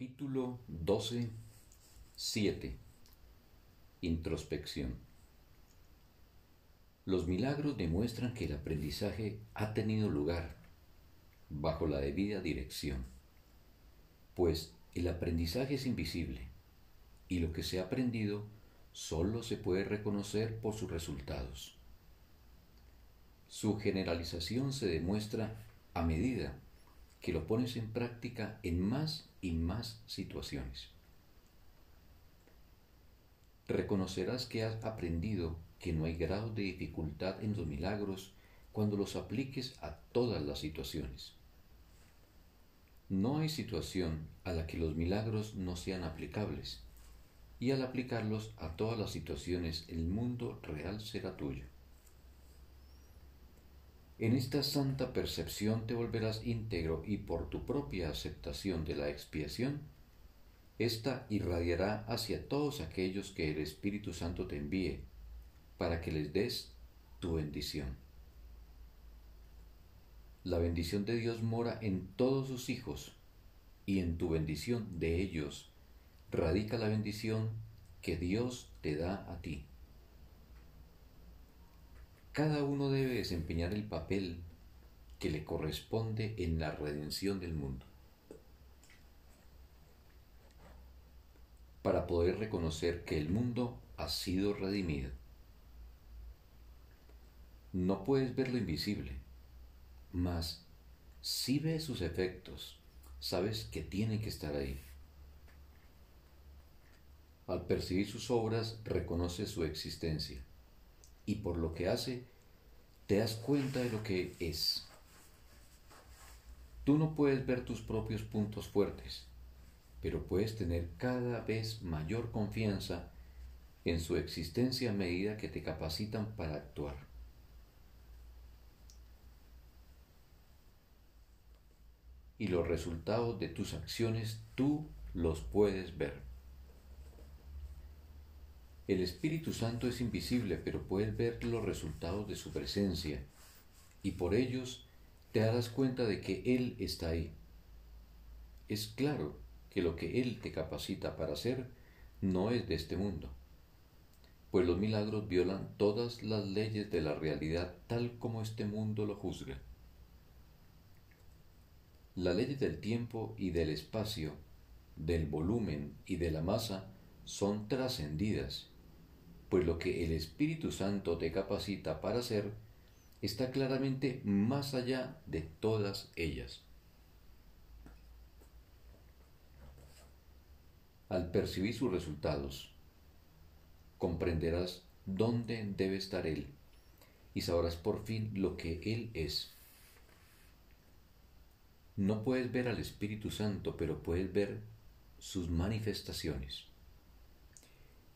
Capítulo 12, 7. Introspección. Los milagros demuestran que el aprendizaje ha tenido lugar bajo la debida dirección, pues el aprendizaje es invisible y lo que se ha aprendido solo se puede reconocer por sus resultados. Su generalización se demuestra a medida que lo pones en práctica en más y más situaciones. Reconocerás que has aprendido que no hay grado de dificultad en los milagros cuando los apliques a todas las situaciones. No hay situación a la que los milagros no sean aplicables, y al aplicarlos a todas las situaciones el mundo real será tuyo. En esta santa percepción te volverás íntegro y por tu propia aceptación de la expiación, ésta irradiará hacia todos aquellos que el Espíritu Santo te envíe, para que les des tu bendición. La bendición de Dios mora en todos sus hijos, y en tu bendición de ellos radica la bendición que Dios te da a ti. Cada uno debe desempeñar el papel que le corresponde en la redención del mundo. Para poder reconocer que el mundo ha sido redimido. No puedes ver lo invisible, mas si ves sus efectos, sabes que tiene que estar ahí. Al percibir sus obras, reconoce su existencia y por lo que hace, te das cuenta de lo que es. Tú no puedes ver tus propios puntos fuertes, pero puedes tener cada vez mayor confianza en su existencia a medida que te capacitan para actuar. Y los resultados de tus acciones tú los puedes ver. El Espíritu Santo es invisible, pero puedes ver los resultados de su presencia, y por ellos te darás cuenta de que Él está ahí. Es claro que lo que Él te capacita para hacer no es de este mundo, pues los milagros violan todas las leyes de la realidad tal como este mundo lo juzga. Las leyes del tiempo y del espacio, del volumen y de la masa son trascendidas pues lo que el Espíritu Santo te capacita para hacer está claramente más allá de todas ellas. Al percibir sus resultados, comprenderás dónde debe estar Él y sabrás por fin lo que Él es. No puedes ver al Espíritu Santo, pero puedes ver sus manifestaciones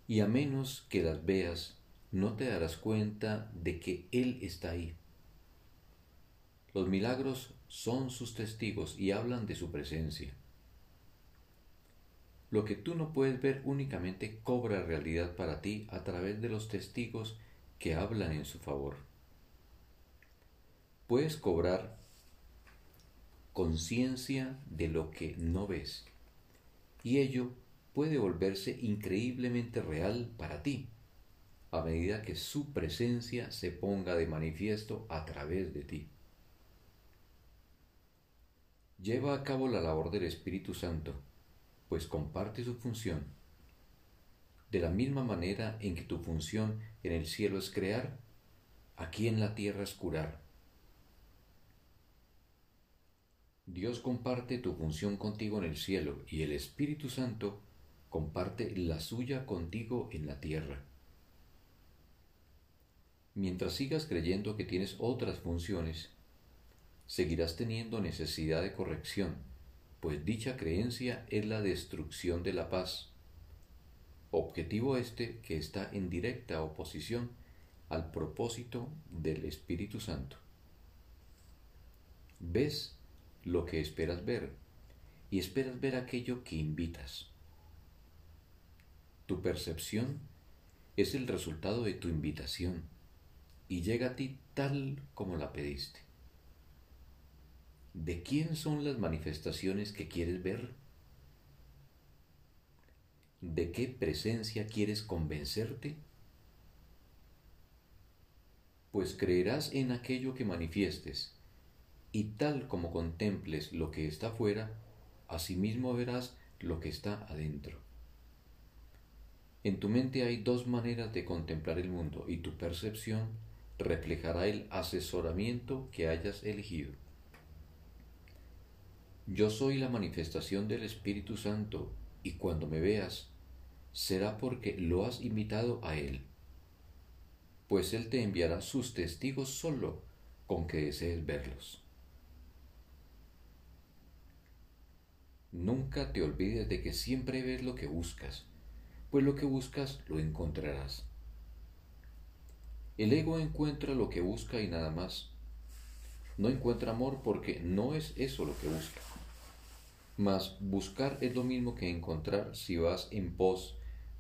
y a menos que las veas, no te darás cuenta de que Él está ahí. Los milagros son sus testigos y hablan de su presencia. Lo que tú no puedes ver únicamente cobra realidad para ti a través de los testigos que hablan en su favor. Puedes cobrar conciencia de lo que no ves y ello puede volverse increíblemente real para ti, a medida que su presencia se ponga de manifiesto a través de ti. Lleva a cabo la labor del Espíritu Santo, pues comparte su función. De la misma manera en que tu función en el cielo es crear, aquí en la tierra es curar. Dios comparte tu función contigo en el cielo y el Espíritu Santo comparte la suya contigo en la tierra. Mientras sigas creyendo que tienes otras funciones, seguirás teniendo necesidad de corrección, pues dicha creencia es la destrucción de la paz, objetivo este que está en directa oposición al propósito del Espíritu Santo. Ves lo que esperas ver y esperas ver aquello que invitas. Tu percepción es el resultado de tu invitación y llega a ti tal como la pediste. ¿De quién son las manifestaciones que quieres ver? de qué presencia quieres convencerte? Pues creerás en aquello que manifiestes, y tal como contemples lo que está fuera, asimismo verás lo que está adentro. En tu mente hay dos maneras de contemplar el mundo y tu percepción reflejará el asesoramiento que hayas elegido. Yo soy la manifestación del Espíritu Santo y cuando me veas será porque lo has invitado a Él, pues Él te enviará sus testigos solo con que desees verlos. Nunca te olvides de que siempre ves lo que buscas, pues lo que buscas lo encontrarás. El ego encuentra lo que busca y nada más. No encuentra amor porque no es eso lo que busca. Mas buscar es lo mismo que encontrar si vas en pos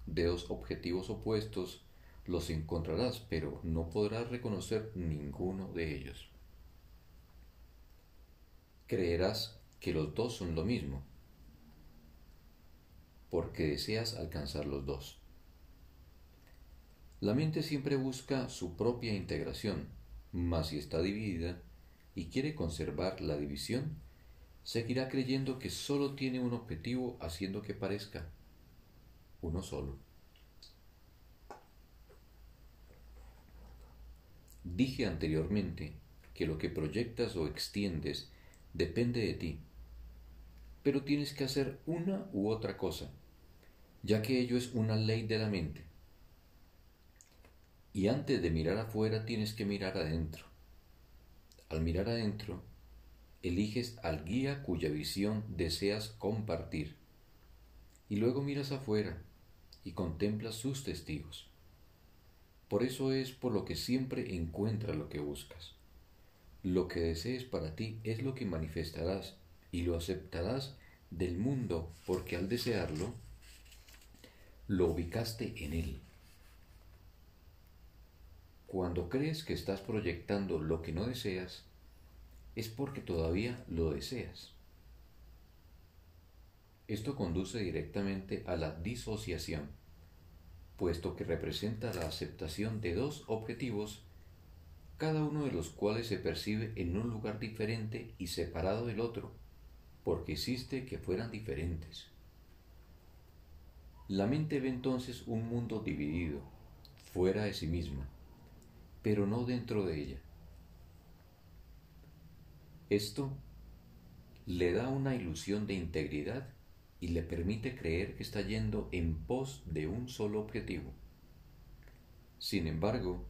de dos objetivos opuestos, los encontrarás, pero no podrás reconocer ninguno de ellos. Creerás que los dos son lo mismo, porque deseas alcanzar los dos. La mente siempre busca su propia integración, mas si está dividida y quiere conservar la división, seguirá creyendo que solo tiene un objetivo haciendo que parezca uno solo. Dije anteriormente que lo que proyectas o extiendes depende de ti, pero tienes que hacer una u otra cosa, ya que ello es una ley de la mente. Y antes de mirar afuera tienes que mirar adentro. Al mirar adentro, eliges al guía cuya visión deseas compartir. Y luego miras afuera y contemplas sus testigos. Por eso es por lo que siempre encuentras lo que buscas. Lo que desees para ti es lo que manifestarás y lo aceptarás del mundo porque al desearlo, lo ubicaste en él. Cuando crees que estás proyectando lo que no deseas, es porque todavía lo deseas. Esto conduce directamente a la disociación, puesto que representa la aceptación de dos objetivos, cada uno de los cuales se percibe en un lugar diferente y separado del otro, porque existe que fueran diferentes. La mente ve entonces un mundo dividido, fuera de sí misma, pero no dentro de ella. Esto le da una ilusión de integridad y le permite creer que está yendo en pos de un solo objetivo. Sin embargo,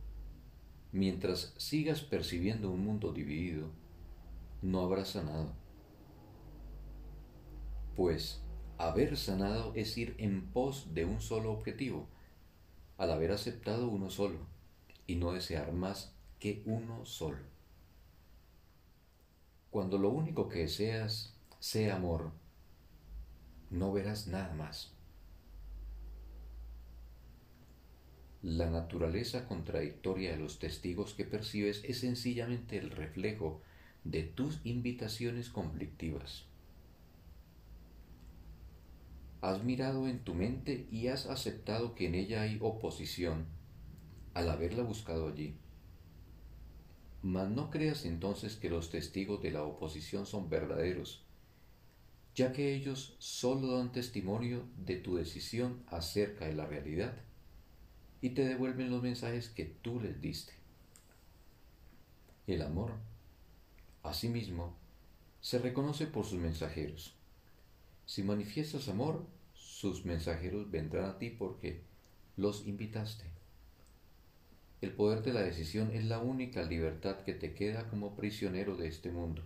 mientras sigas percibiendo un mundo dividido, no habrás sanado. Pues haber sanado es ir en pos de un solo objetivo, al haber aceptado uno solo y no desear más que uno solo. Cuando lo único que deseas sea amor, no verás nada más. La naturaleza contradictoria de los testigos que percibes es sencillamente el reflejo de tus invitaciones conflictivas. Has mirado en tu mente y has aceptado que en ella hay oposición al haberla buscado allí. Mas no creas entonces que los testigos de la oposición son verdaderos, ya que ellos solo dan testimonio de tu decisión acerca de la realidad y te devuelven los mensajes que tú les diste. El amor, asimismo, se reconoce por sus mensajeros. Si manifiestas amor, sus mensajeros vendrán a ti porque los invitaste. El poder de la decisión es la única libertad que te queda como prisionero de este mundo.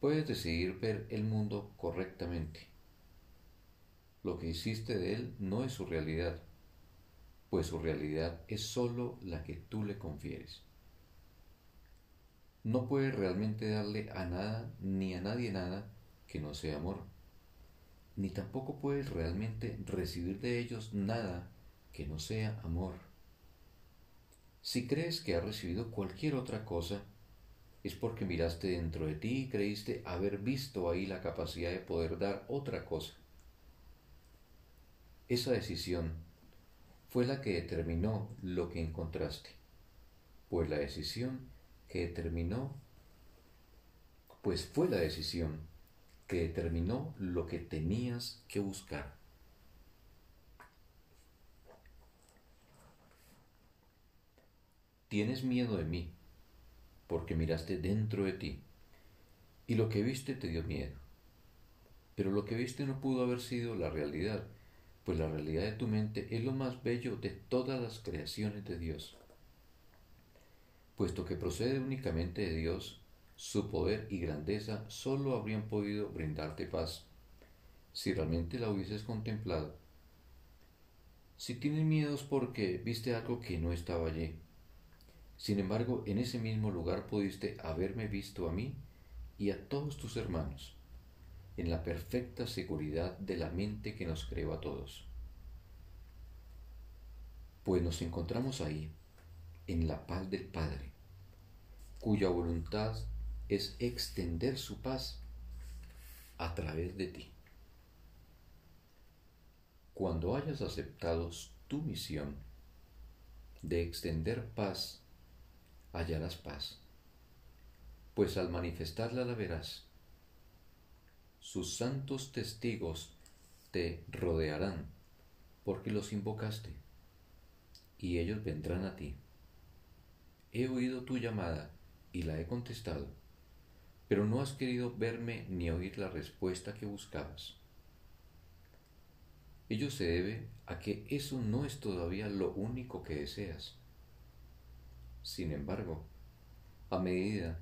Puedes decidir ver el mundo correctamente. Lo que hiciste de él no es su realidad, pues su realidad es sólo la que tú le confieres. No puedes realmente darle a nada ni a nadie nada que no sea amor, ni tampoco puedes realmente recibir de ellos nada que no sea amor. Si crees que has recibido cualquier otra cosa, es porque miraste dentro de ti y creíste haber visto ahí la capacidad de poder dar otra cosa. esa decisión fue la que determinó lo que encontraste, pues la decisión que determinó, pues fue la decisión que determinó lo que tenías que buscar. Tienes miedo de mí, porque miraste dentro de ti, y lo que viste te dio miedo. Pero lo que viste no pudo haber sido la realidad, pues la realidad de tu mente es lo más bello de todas las creaciones de Dios. Puesto que procede únicamente de Dios, su poder y grandeza sólo habrían podido brindarte paz, si realmente la hubieses contemplado. Si tienes miedos porque viste algo que no estaba allí, sin embargo, en ese mismo lugar pudiste haberme visto a mí y a todos tus hermanos, en la perfecta seguridad de la mente que nos creó a todos. Pues nos encontramos ahí, en la paz del Padre, cuya voluntad es extender su paz a través de ti. Cuando hayas aceptado tu misión de extender paz, hallarás paz, pues al manifestarla la verás. Sus santos testigos te rodearán, porque los invocaste, y ellos vendrán a ti. He oído tu llamada y la he contestado pero no has querido verme ni oír la respuesta que buscabas. Ello se debe a que eso no es todavía lo único que deseas. Sin embargo, a medida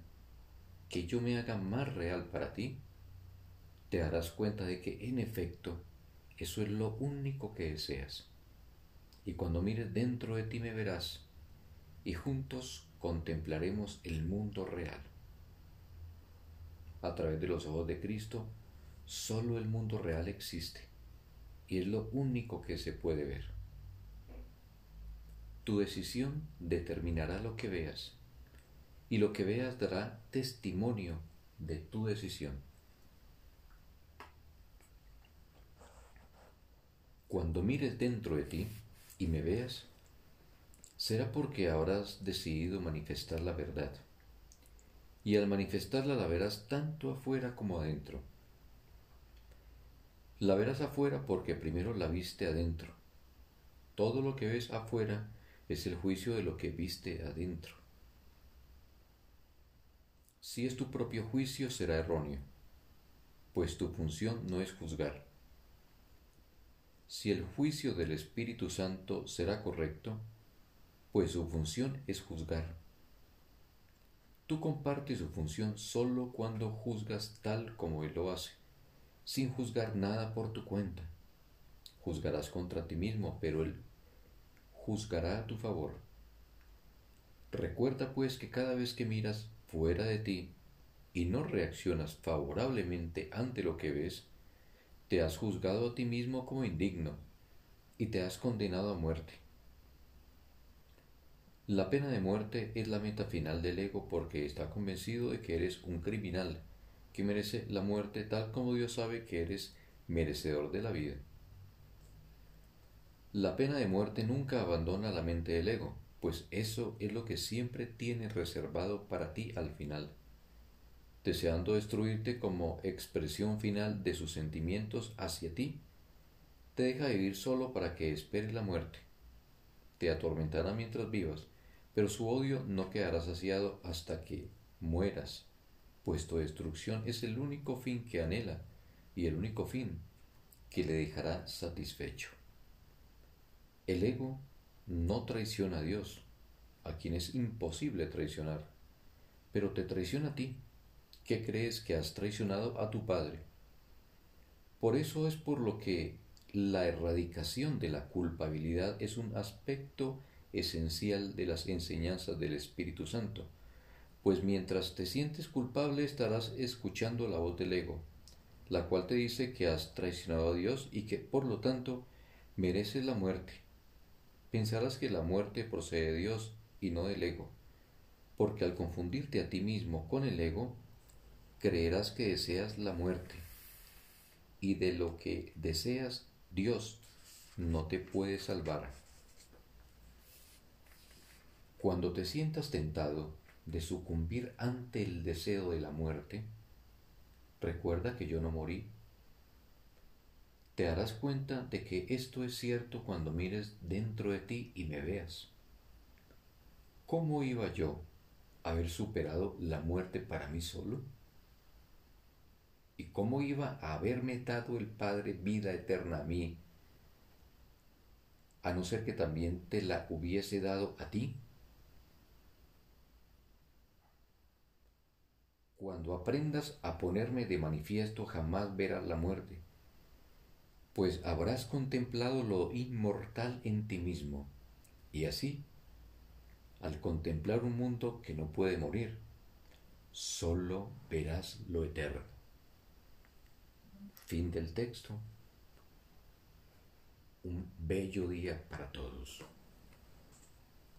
que yo me haga más real para ti, te darás cuenta de que en efecto eso es lo único que deseas. Y cuando mires dentro de ti me verás y juntos contemplaremos el mundo real a través de los ojos de Cristo, solo el mundo real existe y es lo único que se puede ver. Tu decisión determinará lo que veas y lo que veas dará testimonio de tu decisión. Cuando mires dentro de ti y me veas, será porque habrás decidido manifestar la verdad y al manifestarla la verás tanto afuera como adentro. La verás afuera porque primero la viste adentro. Todo lo que ves afuera es el juicio de lo que viste adentro. Si es tu propio juicio será erróneo, pues tu función no es juzgar. Si el juicio del Espíritu Santo será correcto, pues su función es juzgar. Tú compartes su función solo cuando juzgas tal como Él lo hace, sin juzgar nada por tu cuenta. Juzgarás contra ti mismo, pero Él juzgará a tu favor. Recuerda pues que cada vez que miras fuera de ti y no reaccionas favorablemente ante lo que ves, te has juzgado a ti mismo como indigno y te has condenado a muerte. La pena de muerte es la meta final del ego porque está convencido de que eres un criminal que merece la muerte tal como Dios sabe que eres merecedor de la vida. La pena de muerte nunca abandona la mente del ego, pues eso es lo que siempre tiene reservado para ti al final, deseando destruirte como expresión final de sus sentimientos hacia ti. Te deja vivir solo para que esperes la muerte. Te atormentará mientras vivas, pero su odio no quedará saciado hasta que mueras, pues tu destrucción es el único fin que anhela y el único fin que le dejará satisfecho. El ego no traiciona a Dios, a quien es imposible traicionar, pero te traiciona a ti, que crees que has traicionado a tu Padre. Por eso es por lo que la erradicación de la culpabilidad es un aspecto esencial de las enseñanzas del Espíritu Santo, pues mientras te sientes culpable estarás escuchando la voz del ego, la cual te dice que has traicionado a Dios y que por lo tanto mereces la muerte. Pensarás que la muerte procede de Dios y no del ego, porque al confundirte a ti mismo con el ego, creerás que deseas la muerte, y de lo que deseas Dios no te puede salvar. Cuando te sientas tentado de sucumbir ante el deseo de la muerte, recuerda que yo no morí. Te darás cuenta de que esto es cierto cuando mires dentro de ti y me veas. ¿Cómo iba yo a haber superado la muerte para mí solo? ¿Y cómo iba a haberme dado el Padre vida eterna a mí, a no ser que también te la hubiese dado a ti? Cuando aprendas a ponerme de manifiesto jamás verás la muerte, pues habrás contemplado lo inmortal en ti mismo, y así, al contemplar un mundo que no puede morir, solo verás lo eterno. Fin del texto. Un bello día para todos.